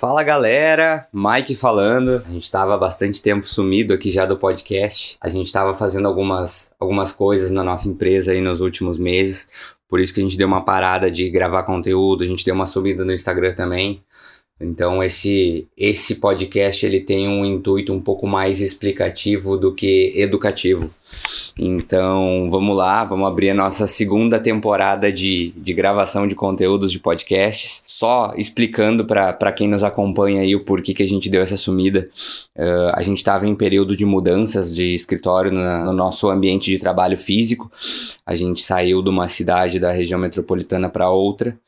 Fala galera, Mike falando. A gente estava bastante tempo sumido aqui já do podcast. A gente estava fazendo algumas, algumas coisas na nossa empresa aí nos últimos meses. Por isso que a gente deu uma parada de gravar conteúdo, a gente deu uma subida no Instagram também. Então esse esse podcast ele tem um intuito um pouco mais explicativo do que educativo. Então vamos lá, vamos abrir a nossa segunda temporada de, de gravação de conteúdos de podcasts. Só explicando para quem nos acompanha aí o porquê que a gente deu essa sumida. Uh, a gente estava em período de mudanças de escritório na, no nosso ambiente de trabalho físico. A gente saiu de uma cidade da região metropolitana para outra.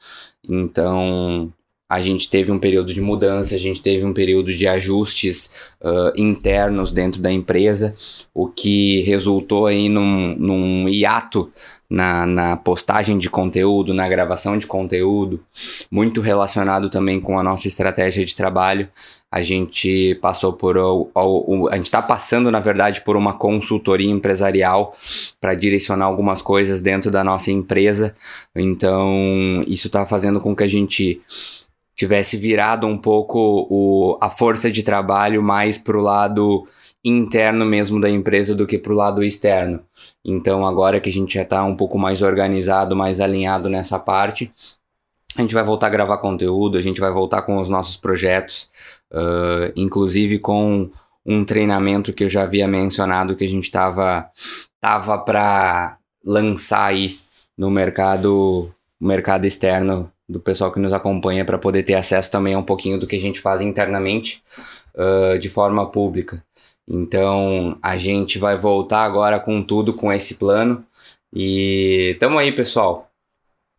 Então a gente teve um período de mudança, a gente teve um período de ajustes uh, internos dentro da empresa, o que resultou aí num, num hiato na, na, postagem de conteúdo, na gravação de conteúdo, muito relacionado também com a nossa estratégia de trabalho. A gente passou por. a gente está passando, na verdade, por uma consultoria empresarial para direcionar algumas coisas dentro da nossa empresa. Então, isso está fazendo com que a gente tivesse virado um pouco o, a força de trabalho mais para o lado interno mesmo da empresa do que para o lado externo. Então, agora que a gente já está um pouco mais organizado, mais alinhado nessa parte, a gente vai voltar a gravar conteúdo, a gente vai voltar com os nossos projetos, uh, inclusive com um treinamento que eu já havia mencionado que a gente estava tava para lançar aí no mercado, mercado externo do pessoal que nos acompanha para poder ter acesso também a um pouquinho do que a gente faz internamente uh, de forma pública. Então a gente vai voltar agora com tudo com esse plano e tamo aí, pessoal.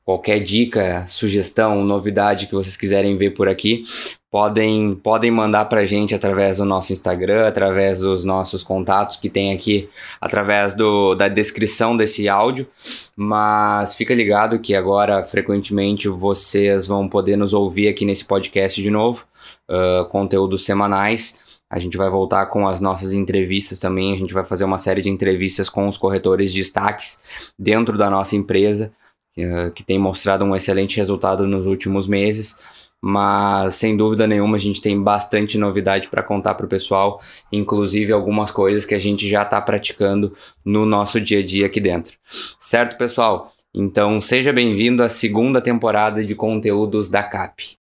Qualquer dica, sugestão, novidade que vocês quiserem ver por aqui, podem, podem mandar para a gente através do nosso Instagram, através dos nossos contatos que tem aqui, através do, da descrição desse áudio. Mas fica ligado que agora, frequentemente, vocês vão poder nos ouvir aqui nesse podcast de novo, uh, conteúdos semanais. A gente vai voltar com as nossas entrevistas também. A gente vai fazer uma série de entrevistas com os corretores de destaques dentro da nossa empresa, que tem mostrado um excelente resultado nos últimos meses mas sem dúvida nenhuma a gente tem bastante novidade para contar para o pessoal, inclusive algumas coisas que a gente já está praticando no nosso dia a dia aqui dentro. Certo, pessoal? Então seja bem-vindo à segunda temporada de conteúdos da CAP.